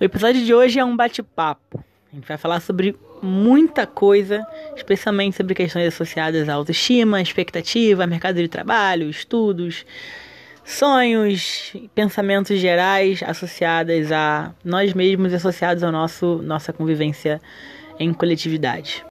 O episódio de hoje é um bate-papo. A gente vai falar sobre muita coisa, especialmente sobre questões associadas à autoestima, expectativa, mercado de trabalho, estudos, sonhos, pensamentos gerais associados a nós mesmos e associados nosso nossa convivência em coletividade.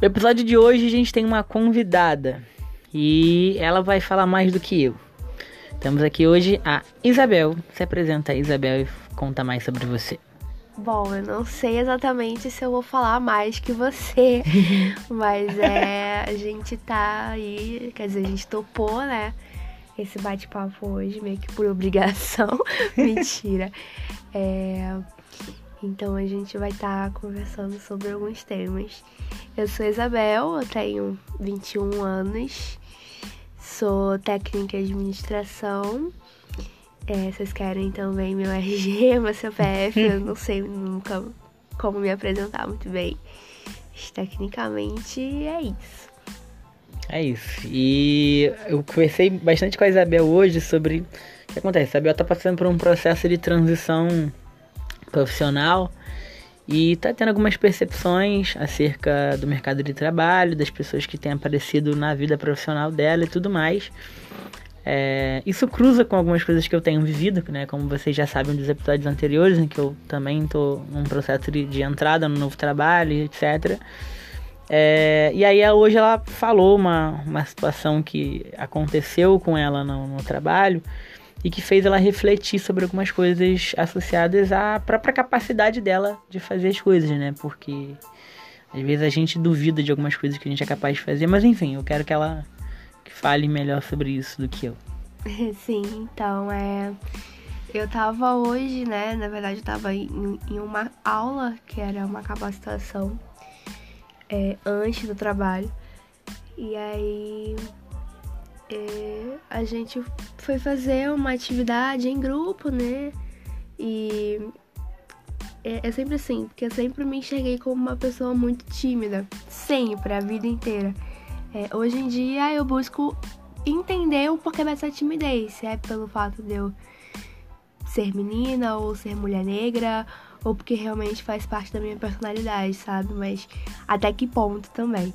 No episódio de hoje a gente tem uma convidada e ela vai falar mais do que eu. Temos aqui hoje a Isabel. Se apresenta, Isabel, e conta mais sobre você. Bom, eu não sei exatamente se eu vou falar mais que você, mas é, a gente tá aí, quer dizer, a gente topou, né? Esse bate-papo hoje, meio que por obrigação. Mentira. É, então a gente vai estar tá conversando sobre alguns temas. Eu sou Isabel, eu tenho 21 anos, sou técnica de administração. É, vocês querem também meu RG, meu CPF, eu não sei nunca como me apresentar muito bem. Mas, tecnicamente é isso. É isso. E eu conversei bastante com a Isabel hoje sobre o que acontece. A Isabel tá passando por um processo de transição profissional e tá tendo algumas percepções acerca do mercado de trabalho, das pessoas que têm aparecido na vida profissional dela e tudo mais. É, isso cruza com algumas coisas que eu tenho vivido, né? Como vocês já sabem dos episódios anteriores, em que eu também estou num processo de, de, entrada no novo trabalho, etc. É, e aí hoje ela falou uma, uma situação que aconteceu com ela no, no trabalho e que fez ela refletir sobre algumas coisas associadas à própria capacidade dela de fazer as coisas, né? Porque às vezes a gente duvida de algumas coisas que a gente é capaz de fazer, mas enfim, eu quero que ela fale melhor sobre isso do que eu. Sim, então é. Eu tava hoje, né? Na verdade, eu tava em, em uma aula que era uma capacitação é, antes do trabalho. E aí a gente foi fazer uma atividade em grupo, né? E é, é, sempre assim, porque eu sempre me enxerguei como uma pessoa muito tímida, sempre, a vida inteira. É, hoje em dia eu busco entender o porquê dessa timidez, se é pelo fato de eu ser menina ou ser mulher negra, ou porque realmente faz parte da minha personalidade, sabe? Mas até que ponto também.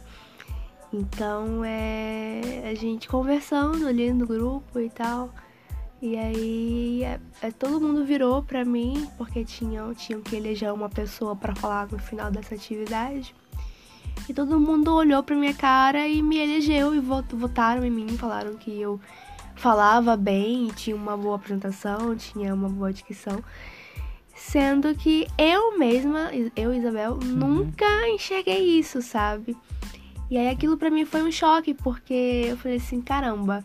Então é a gente conversando ali no grupo e tal. E aí é, é, todo mundo virou pra mim, porque tinham, tinham que eleger uma pessoa para falar no final dessa atividade. E todo mundo olhou pra minha cara e me elegeu e votaram em mim, falaram que eu falava bem, tinha uma boa apresentação, tinha uma boa dicção. Sendo que eu mesma, eu, Isabel, uhum. nunca enxerguei isso, sabe? E aí aquilo para mim foi um choque, porque eu falei assim, caramba,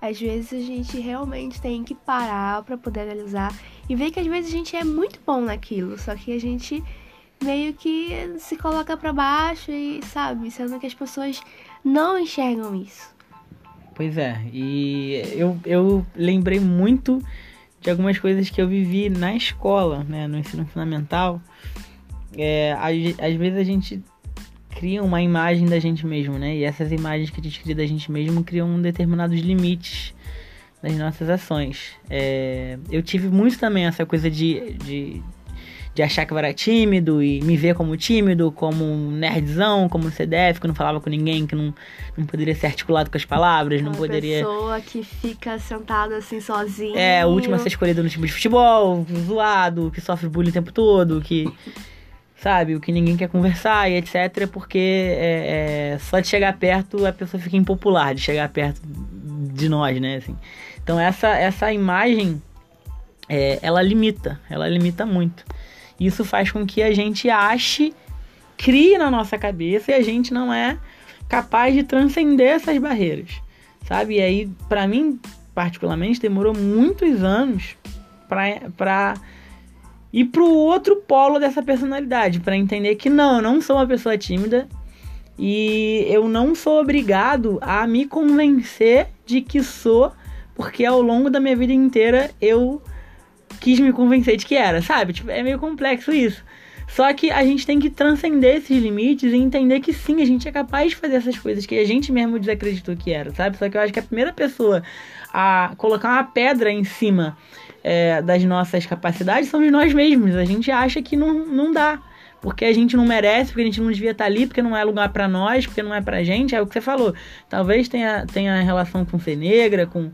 às vezes a gente realmente tem que parar para poder analisar e ver que às vezes a gente é muito bom naquilo, só que a gente meio que se coloca para baixo e sabe, sendo que as pessoas não enxergam isso. Pois é, e eu, eu lembrei muito de algumas coisas que eu vivi na escola, né, no ensino fundamental. É, às, às vezes a gente cria uma imagem da gente mesmo, né? E essas imagens que a gente cria da gente mesmo criam determinados limites das nossas ações. É, eu tive muito também essa coisa de, de, de, achar que eu era tímido e me ver como tímido, como um nerdzão, como um CDF, que não falava com ninguém, que não, não poderia ser articulado com as palavras, Uma não poderia. pessoa que fica sentada assim sozinha. É, o último a ser escolhido no time de futebol, zoado, que sofre bullying o tempo todo, que sabe? O que ninguém quer conversar e etc. Porque é, é, só de chegar perto a pessoa fica impopular, de chegar perto de nós, né? Assim. Então essa, essa imagem, é, ela limita, ela limita muito. Isso faz com que a gente ache, crie na nossa cabeça e a gente não é capaz de transcender essas barreiras, sabe? E aí, para mim, particularmente, demorou muitos anos para e pro outro polo dessa personalidade, para entender que não, eu não sou uma pessoa tímida e eu não sou obrigado a me convencer de que sou, porque ao longo da minha vida inteira eu quis me convencer de que era, sabe? Tipo, é meio complexo isso. Só que a gente tem que transcender esses limites e entender que sim, a gente é capaz de fazer essas coisas que a gente mesmo desacreditou que era, sabe? Só que eu acho que a primeira pessoa a colocar uma pedra em cima é, das nossas capacidades somos nós mesmos. A gente acha que não, não dá. Porque a gente não merece, porque a gente não devia estar ali, porque não é lugar para nós, porque não é pra gente. É o que você falou. Talvez tenha, tenha relação com ser negra, com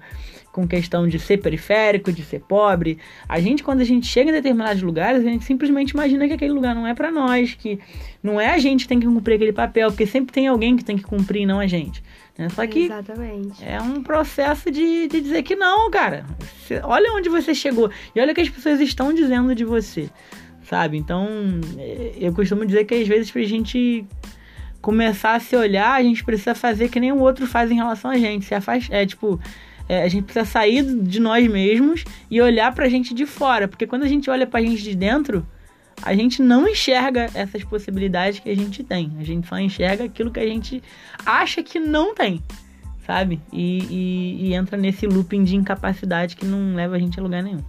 com questão de ser periférico, de ser pobre. A gente, quando a gente chega em determinados lugares, a gente simplesmente imagina que aquele lugar não é para nós, que não é a gente que tem que cumprir aquele papel, porque sempre tem alguém que tem que cumprir, não a gente. Né? Só que Exatamente. é um processo de, de dizer que não, cara. Você, olha onde você chegou e olha o que as pessoas estão dizendo de você, sabe? Então, é, eu costumo dizer que às vezes pra gente começar a se olhar, a gente precisa fazer que nem o outro faz em relação a gente. Se. É tipo, é, a gente precisa sair de nós mesmos e olhar pra gente de fora. Porque quando a gente olha pra gente de dentro, a gente não enxerga essas possibilidades que a gente tem. A gente só enxerga aquilo que a gente acha que não tem, sabe? E, e, e entra nesse looping de incapacidade que não leva a gente a lugar nenhum.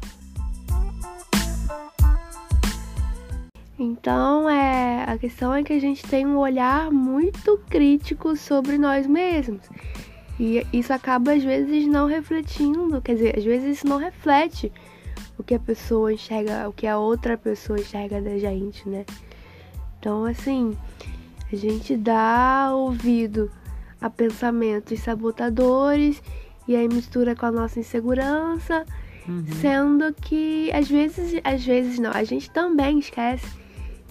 Então, é, a questão é que a gente tem um olhar muito crítico sobre nós mesmos. E isso acaba às vezes não refletindo, quer dizer, às vezes isso não reflete o que a pessoa enxerga, o que a outra pessoa enxerga da gente, né? Então, assim, a gente dá ouvido a pensamentos sabotadores e aí mistura com a nossa insegurança, uhum. sendo que às vezes, às vezes não, a gente também esquece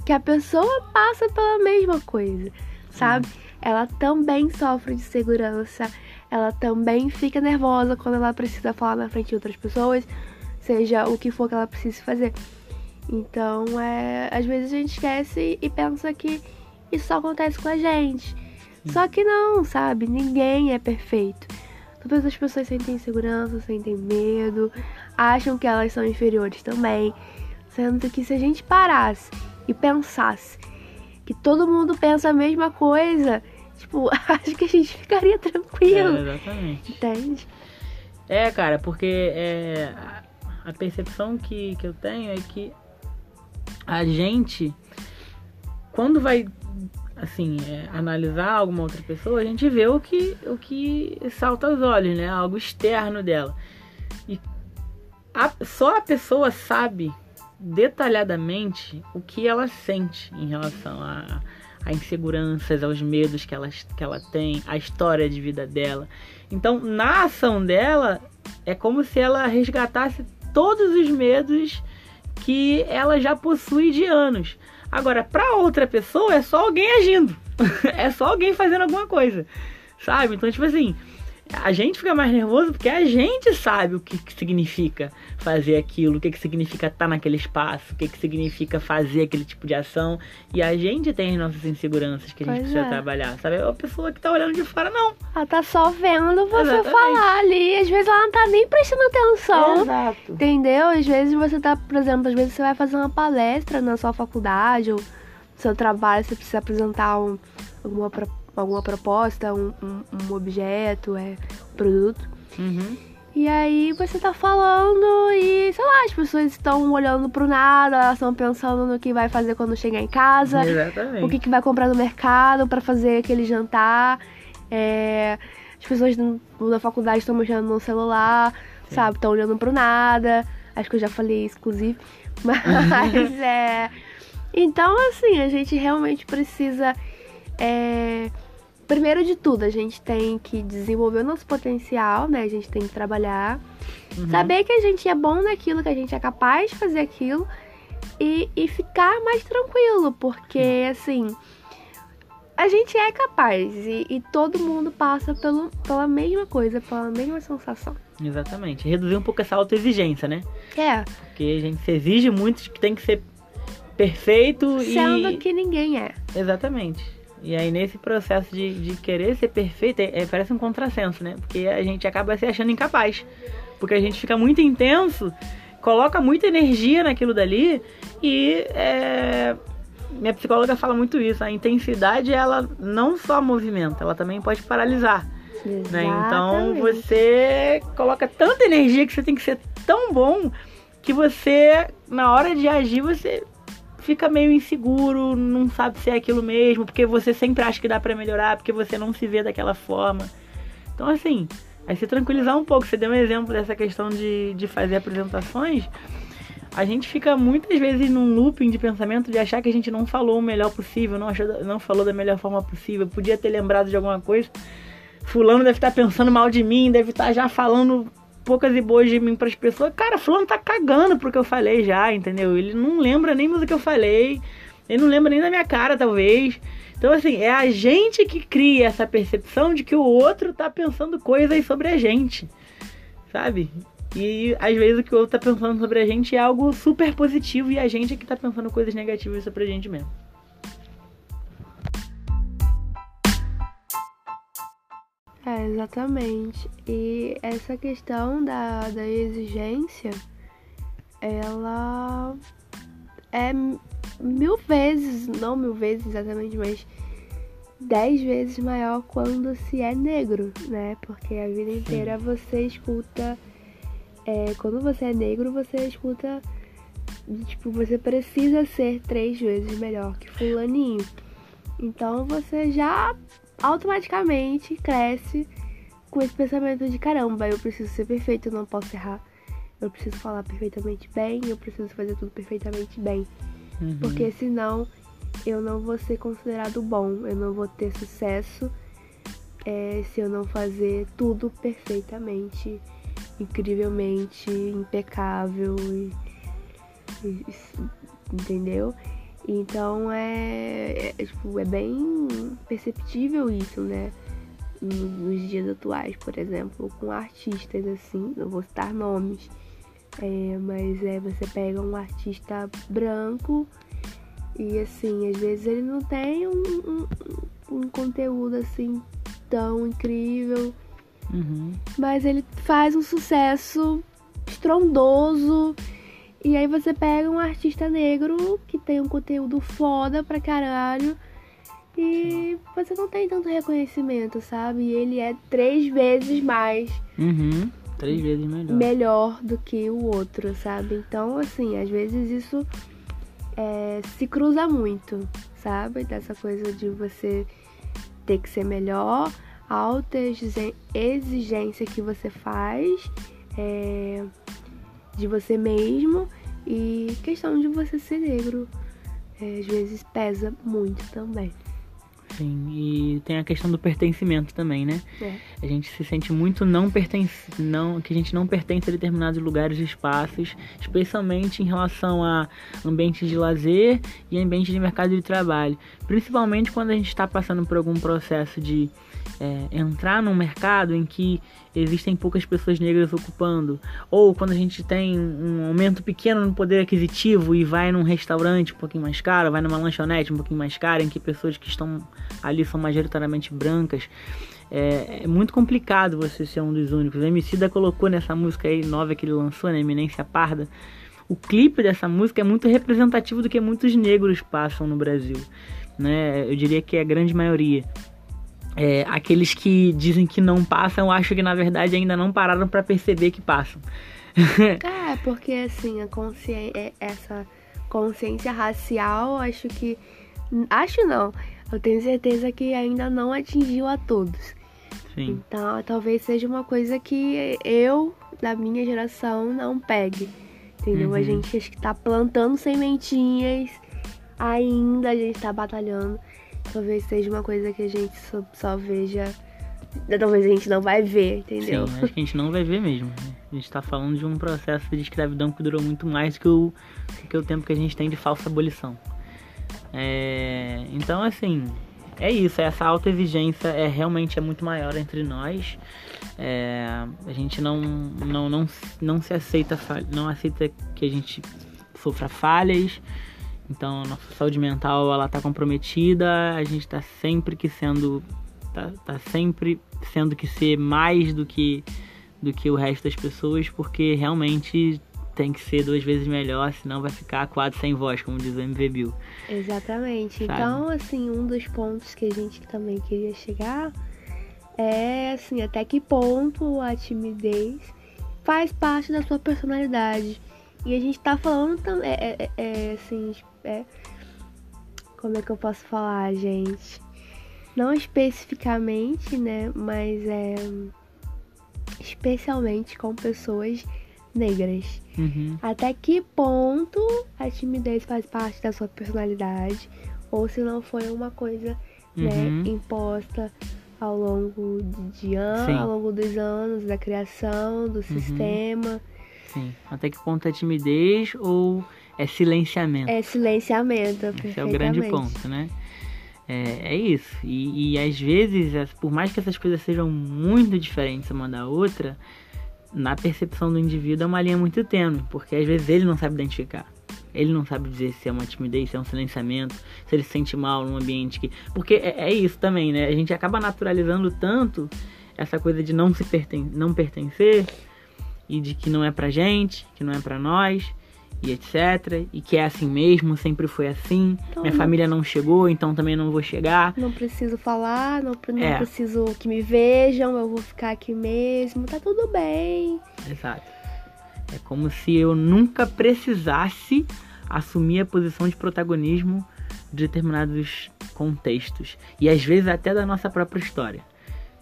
que a pessoa passa pela mesma coisa, sabe? Uhum. Ela também sofre de segurança, ela também fica nervosa quando ela precisa falar na frente de outras pessoas, seja o que for que ela precise fazer. Então, é, às vezes a gente esquece e pensa que isso só acontece com a gente. Só que não, sabe? Ninguém é perfeito. Todas as pessoas sentem insegurança, sentem medo, acham que elas são inferiores também. Sendo que se a gente parasse e pensasse que todo mundo pensa a mesma coisa, Tipo, acho que a gente ficaria tranquilo. É, exatamente. Entende? É, cara, porque é, a percepção que, que eu tenho é que a gente, quando vai assim, é, analisar alguma outra pessoa, a gente vê o que, o que salta aos olhos, né? Algo externo dela. E a, só a pessoa sabe detalhadamente o que ela sente em relação a, a inseguranças, aos medos que ela, que ela tem, a história de vida dela. Então, na ação dela, é como se ela resgatasse todos os medos que ela já possui de anos. Agora, para outra pessoa, é só alguém agindo. é só alguém fazendo alguma coisa. Sabe? Então, tipo assim, a gente fica mais nervoso porque a gente sabe o que, que significa fazer aquilo, o que, que significa estar naquele espaço, o que, que significa fazer aquele tipo de ação. E a gente tem as nossas inseguranças que a gente pois precisa é. trabalhar, sabe? A pessoa que tá olhando de fora, não. Ela tá só vendo você Exatamente. falar ali. Às vezes ela não tá nem prestando atenção. Exato. Entendeu? Às vezes você tá, por exemplo, às vezes você vai fazer uma palestra na sua faculdade ou no seu trabalho, você precisa apresentar um, alguma proposta alguma proposta, um, um, um objeto, é, um produto. Uhum. E aí você tá falando e, sei lá, as pessoas estão olhando pro nada, elas estão pensando no que vai fazer quando chegar em casa. Exatamente. O que, que vai comprar no mercado para fazer aquele jantar. É, as pessoas da faculdade estão mexendo no celular, Sim. sabe? Estão olhando pro nada. Acho que eu já falei isso, inclusive. Mas é. Então, assim, a gente realmente precisa. É, primeiro de tudo, a gente tem que desenvolver o nosso potencial, né? A gente tem que trabalhar, uhum. saber que a gente é bom naquilo, que a gente é capaz de fazer aquilo e, e ficar mais tranquilo, porque assim. A gente é capaz e, e todo mundo passa pelo, pela mesma coisa, pela mesma sensação. Exatamente. Reduzir um pouco essa autoexigência, né? É. Porque a gente se exige muito de que tem que ser perfeito Sendo e. Sendo que ninguém é. Exatamente. E aí nesse processo de, de querer ser perfeito, é, é, parece um contrassenso, né? Porque a gente acaba se achando incapaz. Porque a gente fica muito intenso, coloca muita energia naquilo dali e é, minha psicóloga fala muito isso. A intensidade ela não só movimenta, ela também pode paralisar. Né? Então você coloca tanta energia que você tem que ser tão bom que você, na hora de agir, você fica meio inseguro, não sabe se é aquilo mesmo, porque você sempre acha que dá para melhorar, porque você não se vê daquela forma. Então, assim, aí se tranquilizar um pouco, você deu um exemplo dessa questão de, de fazer apresentações a gente fica muitas vezes num looping de pensamento de achar que a gente não falou o melhor possível, não, achou, não falou da melhor forma possível, podia ter lembrado de alguma coisa. Fulano deve estar pensando mal de mim, deve estar já falando poucas e boas de mim para as pessoas. Cara, fulano tá cagando pro que eu falei já, entendeu? Ele não lembra nem do que eu falei, ele não lembra nem da minha cara, talvez. Então, assim, é a gente que cria essa percepção de que o outro tá pensando coisas sobre a gente, sabe? E às vezes o que o outro tá pensando sobre a gente é algo super positivo e a gente é que tá pensando coisas negativas sobre a gente mesmo. É, exatamente. E essa questão da, da exigência, ela é mil vezes, não mil vezes exatamente, mas dez vezes maior quando se é negro, né? Porque a vida inteira você escuta é, quando você é negro, você escuta. Tipo, você precisa ser três vezes melhor que fulaninho. Então você já automaticamente cresce com esse pensamento de caramba, eu preciso ser perfeito, eu não posso errar. Eu preciso falar perfeitamente bem, eu preciso fazer tudo perfeitamente bem. Uhum. Porque senão eu não vou ser considerado bom, eu não vou ter sucesso é, se eu não fazer tudo perfeitamente incrivelmente impecável e, e, entendeu? Então é, é, tipo, é bem perceptível isso, né? Nos dias atuais, por exemplo, com artistas assim, não vou citar nomes, é, mas é você pega um artista branco e assim, às vezes ele não tem um, um, um conteúdo assim tão incrível Uhum. Mas ele faz um sucesso estrondoso. E aí você pega um artista negro que tem um conteúdo foda pra caralho. E você não tem tanto reconhecimento, sabe? E ele é três vezes mais. Uhum. Três vezes melhor. Melhor do que o outro, sabe? Então, assim, às vezes isso é, se cruza muito, sabe? Dessa coisa de você ter que ser melhor alta exigência que você faz é, de você mesmo e questão de você ser negro é, às vezes pesa muito também. Sim, e tem a questão do pertencimento também, né? É. A gente se sente muito não pertence, não, que a gente não pertence a determinados lugares e espaços, especialmente em relação a ambientes de lazer e ambientes de mercado de trabalho. Principalmente quando a gente está passando por algum processo de é, entrar num mercado em que existem poucas pessoas negras ocupando, ou quando a gente tem um aumento pequeno no poder aquisitivo e vai num restaurante um pouquinho mais caro, vai numa lanchonete um pouquinho mais cara, em que pessoas que estão ali são majoritariamente brancas, é, é muito complicado você ser um dos únicos. MC da colocou nessa música aí nova que ele lançou, né, Eminência Parda, o clipe dessa música é muito representativo do que muitos negros passam no Brasil, né? Eu diria que é a grande maioria. É, aqueles que dizem que não passam, eu acho que na verdade ainda não pararam para perceber que passam. é, porque assim, a consciência, é, essa consciência racial, acho que. Acho não. Eu tenho certeza que ainda não atingiu a todos. Sim. Então, talvez seja uma coisa que eu, da minha geração, não pegue. Entendeu? Uhum. A gente acho que tá plantando sementinhas ainda, a gente tá batalhando talvez seja uma coisa que a gente só, só veja. Talvez a gente não vai ver, entendeu? Sim, acho que a gente não vai ver mesmo. Né? A gente tá falando de um processo de escravidão que durou muito mais que o, que o tempo que a gente tem de falsa abolição. É, então, assim, é isso. Essa autoexigência é realmente é muito maior entre nós. É, a gente não, não, não, não se aceita, não aceita que a gente sofra falhas. Então, nossa saúde mental ela tá comprometida, a gente está sempre que sendo tá, tá sempre sendo que ser mais do que do que o resto das pessoas, porque realmente tem que ser duas vezes melhor, senão vai ficar quadro sem voz, como diz o MV Bill. Exatamente. Sabe? Então, assim, um dos pontos que a gente também queria chegar é assim, até que ponto a timidez faz parte da sua personalidade E a gente tá falando também. É, é, é, assim. É, como é que eu posso falar, gente? Não especificamente, né? Mas é. Especialmente com pessoas negras. Uhum. Até que ponto a timidez faz parte da sua personalidade? Ou se não foi uma coisa né, Uhum. imposta ao longo de anos. Uhum. ao longo dos anos da criação, do sistema. Sim. Até que ponto é timidez ou é silenciamento? É silenciamento, Esse é o grande ponto, né? É, é isso. E, e às vezes, por mais que essas coisas sejam muito diferentes uma da outra, na percepção do indivíduo é uma linha muito tênue, porque às vezes ele não sabe identificar. Ele não sabe dizer se é uma timidez, se é um silenciamento, se ele se sente mal num ambiente que. Porque é, é isso também, né? A gente acaba naturalizando tanto essa coisa de não se perten... não pertencer e de que não é pra gente, que não é pra nós e etc. E que é assim mesmo, sempre foi assim. Então, Minha não- família não chegou, então também não vou chegar. Não preciso falar, não, não É. preciso que me vejam, eu vou ficar aqui mesmo, tá tudo bem. Exato. É como se eu nunca precisasse assumir a posição de protagonismo de determinados contextos. E às vezes até da nossa própria história.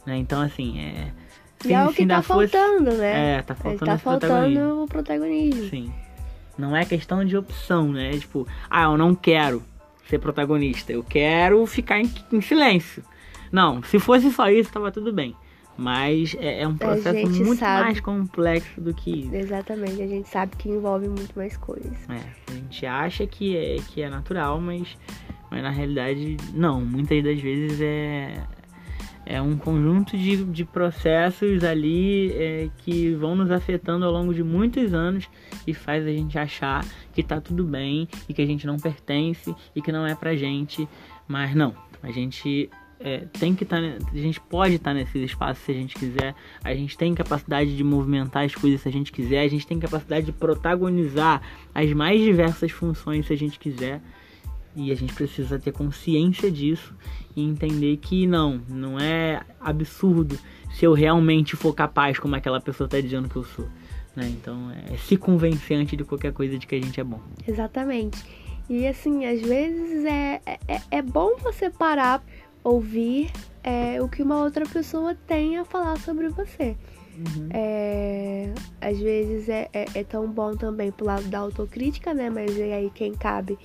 Né? Então, assim, é. e é o que tá faltando, né? É, tá faltando tá esse protagonismo. faltando o protagonismo. Sim. Não é questão de opção, né? Tipo, ah, eu não quero ser protagonista, eu quero ficar em, em silêncio. Não, se fosse só isso, tava tudo bem. Mas é, é um processo gente muito sabe. mais complexo do que isso. Exatamente, a gente sabe que envolve muito mais coisas. É, a gente acha que é, que é natural, mas, mas na realidade não. Muitas das vezes é, é um conjunto de, de processos ali é, que vão nos afetando ao longo de muitos anos e faz a gente achar que tá tudo bem e que a gente não pertence e que não é pra gente. Mas não, a gente é, tem que estar. a gente pode estar nesses espaços se a gente quiser. A gente tem capacidade de movimentar as coisas se a gente quiser. A gente tem capacidade de protagonizar as mais diversas funções se a gente quiser. E a gente precisa ter consciência disso e entender que não, não é absurdo se eu realmente for capaz como aquela pessoa está dizendo que eu sou. Né? Então é se convencer antes de qualquer coisa de que a gente é bom. Exatamente. E assim, às vezes é, é, é bom você parar, ouvir é, o que uma outra pessoa tem a falar sobre você. É, às vezes é, é, é tão bom também pro lado da autocrítica, né? Mas aí quem cabe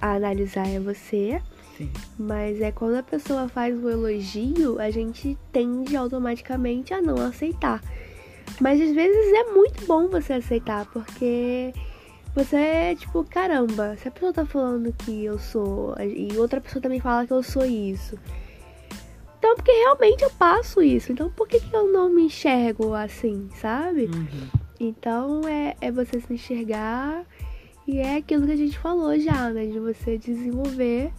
a analisar é você. Sim. Mas é quando a pessoa faz o elogio, a gente tende automaticamente a não aceitar. Mas às vezes é muito bom você aceitar, porque você é tipo, caramba, se a pessoa tá falando que eu sou, e outra pessoa também fala que eu sou isso. Então, porque realmente eu passo isso. Então, por que, que eu não me enxergo assim, sabe? Uhum. Então, é, é você se enxergar e é aquilo que a gente falou já, né? De você desenvolver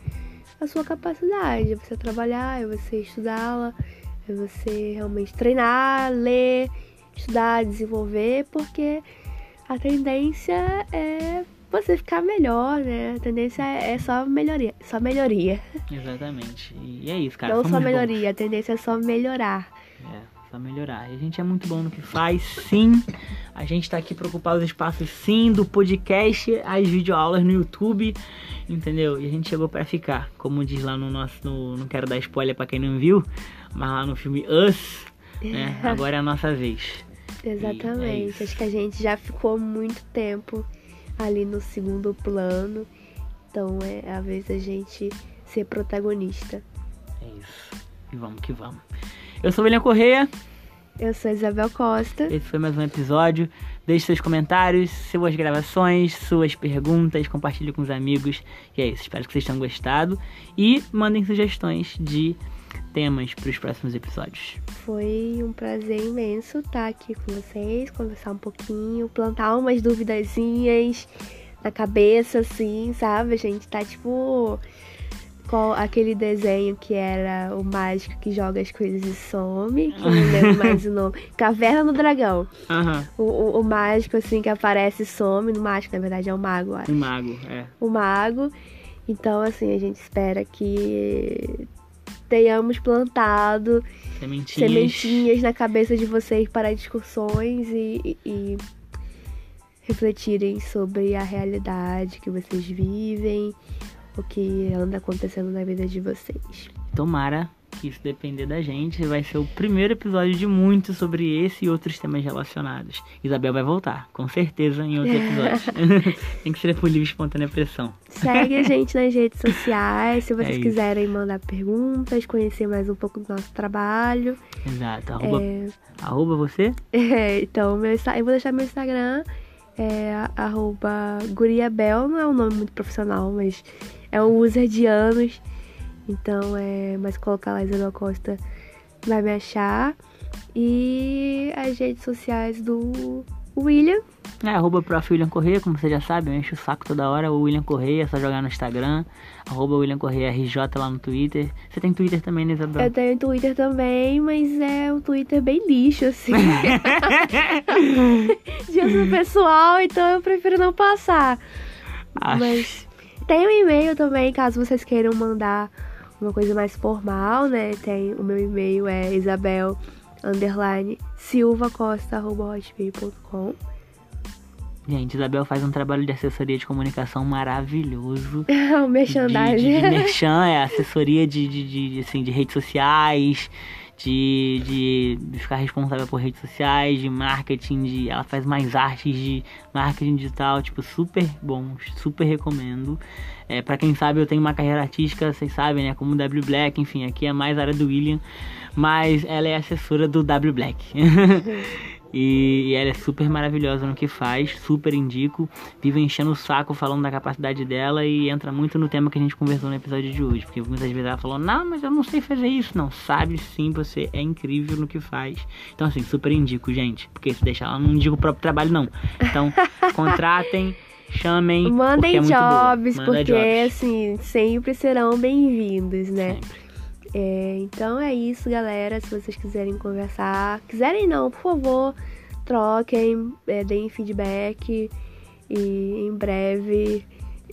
a sua capacidade. É você trabalhar, é você estudá-la, é você realmente treinar, ler, estudar, desenvolver, porque a tendência é você ficar melhor, né? A tendência é só melhoria, só melhoria. Exatamente. E é isso, cara. Não somos só bons. melhoria, a tendência é só melhorar. É, só melhorar. A gente é muito bom no que faz, sim. A gente tá aqui pra ocupar os espaços, sim, do podcast às videoaulas no YouTube, entendeu? E a gente chegou pra ficar, como diz lá no nosso. No, não quero dar spoiler pra quem não viu, mas lá no filme Us, né? Agora é a nossa vez. Exatamente. isso. Acho que a gente já ficou muito tempo ali no segundo plano. Então é a vez da gente ser protagonista. É isso. E vamos que vamos. Eu sou o William Correia. Eu sou a Isabel Costa. Esse foi mais um episódio. Deixe seus comentários, suas gravações, suas perguntas, compartilhe com os amigos. E é isso. Espero que vocês tenham gostado. E mandem sugestões de temas para os próximos episódios. Foi um prazer imenso estar aqui com vocês, conversar um pouquinho, plantar umas duvidazinhas na cabeça, assim, sabe? A gente tá tipo. Qual aquele desenho que era o mágico que joga as coisas e some, que eu não lembro mais o nome. Caverna do Dragão. Aham. O, o, o mágico, assim, que aparece e some. No mágico, na verdade, é o mago, acho. Um mago, é. O mago. Então, assim, a gente espera que tenhamos plantado Sementinhas. sementinhas na cabeça de vocês para discussões e, e- e refletirem sobre a realidade que vocês vivem, o que anda acontecendo na vida de vocês. Tomara que isso depender da gente, vai ser o primeiro episódio de muitos sobre esse e outros temas relacionados. Isabel vai voltar, com certeza, em outros episódios. Tem que ser por livre espontânea pressão. Segue a gente nas redes sociais, se vocês é quiserem mandar perguntas, conhecer mais um pouco do nosso trabalho. Exato. Arroba, é... arroba você? É, então, meu, eu vou deixar meu Instagram, é arroba guriabel, não é um nome muito profissional, mas é um user de anos. Então, é, mas colocar lá Isabel Costa vai me achar. E as redes sociais do William. É, arroba prof. William Correia, como você já sabe, eu encho o saco toda hora. O William Correia, é só jogar no Instagram. Arroba William Correia RJ lá no Twitter. Você tem Twitter também, né, Isabel? Eu tenho Twitter também, mas é um Twitter bem lixo, assim. De uso pessoal, então eu prefiro não passar. Acho. Mas tem um e-mail também, caso vocês queiram mandar uma coisa mais formal, né? Tem o meu e-mail é isabel underline silvacosta.hotmail.com Gente, Isabel faz um trabalho de assessoria de comunicação maravilhoso. o merchandising. De, de, de merchan, é assessoria de, de, de, assim, de redes sociais, de, de, ficar responsável por redes sociais, de marketing, de, ela faz mais artes de marketing digital, tipo, super bons, super recomendo. É, para quem sabe, eu tenho uma carreira artística, vocês sabem, né, como W Black, enfim, aqui é mais área do William, mas ela é assessora do W Black. E, ela é super maravilhosa no que faz, super indico. Vive enchendo o saco falando da capacidade dela e entra muito no tema que a gente conversou no episódio de hoje. Porque muitas vezes ela falou: Não, mas eu não sei fazer isso. Não, sabe sim, você é incrível no que faz. Então, assim, super indico, gente. Porque se deixar ela, não indico o próprio trabalho, não. Então, contratem. Chamem, mandem porque é jobs, porque jobs. assim sempre serão bem-vindos, né? Sempre. É, então é isso, galera. Se vocês quiserem conversar, quiserem não, por favor, troquem, é, deem feedback e em breve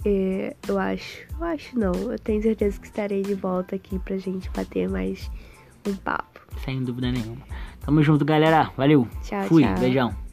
é, eu acho, eu acho não, eu tenho certeza que estarei de volta aqui pra gente bater mais um papo. Sem dúvida nenhuma. Tamo junto, galera. Valeu. Tchau, Fui. tchau. Beijão.